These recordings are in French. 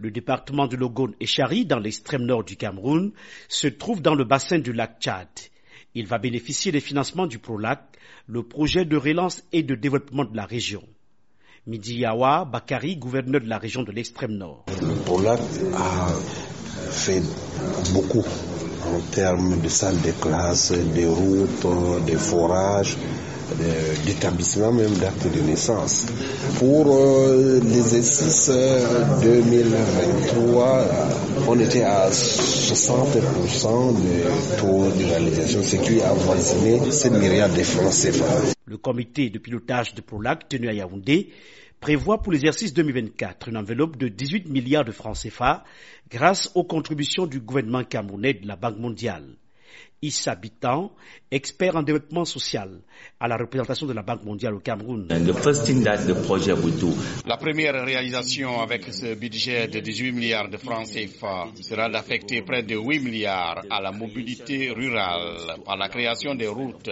Le département de Logone et Chari, dans l'extrême nord du Cameroun, se trouve dans le bassin du lac Tchad. Il va bénéficier des financements du PROLAC, le projet de relance et de développement de la région. Midi Yawa Bakari, gouverneur de la région de l'extrême nord. Le PROLAC a fait beaucoup en termes de salles de classe, de routes, de forages, d'établissement même d'actes de naissance. Pour euh, l'exercice 2023, on était à 60% de taux de réalisation, ce qui a avoisiné 7 milliards de francs CFA. Le comité de pilotage de PROLAC tenu à Yaoundé prévoit pour l'exercice 2024 une enveloppe de 18 milliards de francs CFA grâce aux contributions du gouvernement camerounais de la Banque mondiale. Issa Bitan, expert en développement social à la représentation de la Banque mondiale au Cameroun. La première réalisation avec ce budget de 18 milliards de francs CFA sera d'affecter près de 8 milliards à la mobilité rurale par la création des routes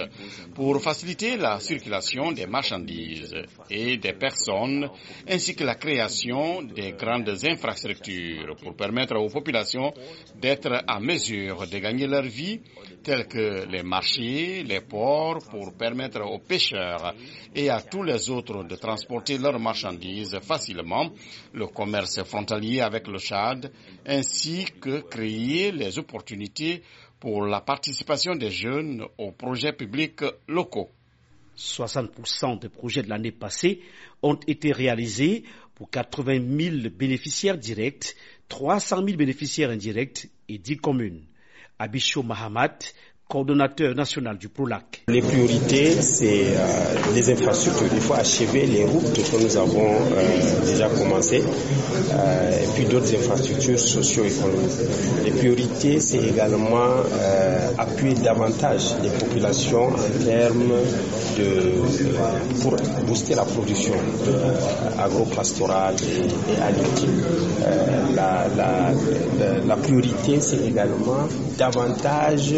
pour faciliter la circulation des marchandises et des personnes ainsi que la création des grandes infrastructures pour permettre aux populations d'être à mesure de gagner leur vie tels que les marchés, les ports, pour permettre aux pêcheurs et à tous les autres de transporter leurs marchandises facilement, le commerce frontalier avec le Tchad, ainsi que créer les opportunités pour la participation des jeunes aux projets publics locaux. 60% des projets de l'année passée ont été réalisés pour 80 000 bénéficiaires directs, 300 000 bénéficiaires indirects et 10 communes. Abishu Mahamat coordonnateur national du PROLAC. Les priorités, c'est euh, les infrastructures. Il faut achever les routes que nous avons euh, déjà commencées euh, et puis d'autres infrastructures socio-économiques. Les priorités, c'est également appuyer davantage les populations en termes de pour booster la production agro-pastorale et, et la priorité, c'est également davantage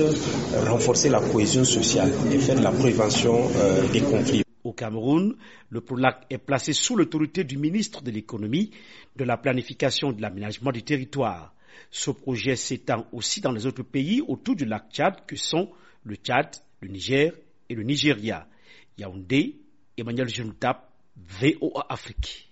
renforcer la cohésion sociale et faire la prévention euh, des conflits. Au Cameroun, le PROLAC est placé sous l'autorité du ministre de l'économie, de la planification et de l'aménagement du territoire. Ce projet s'étend aussi dans les autres pays autour du lac Tchad que sont le Tchad, le Niger et le Nigeria. Yaoundé, Emmanuel Genoutap, VOA Afrique.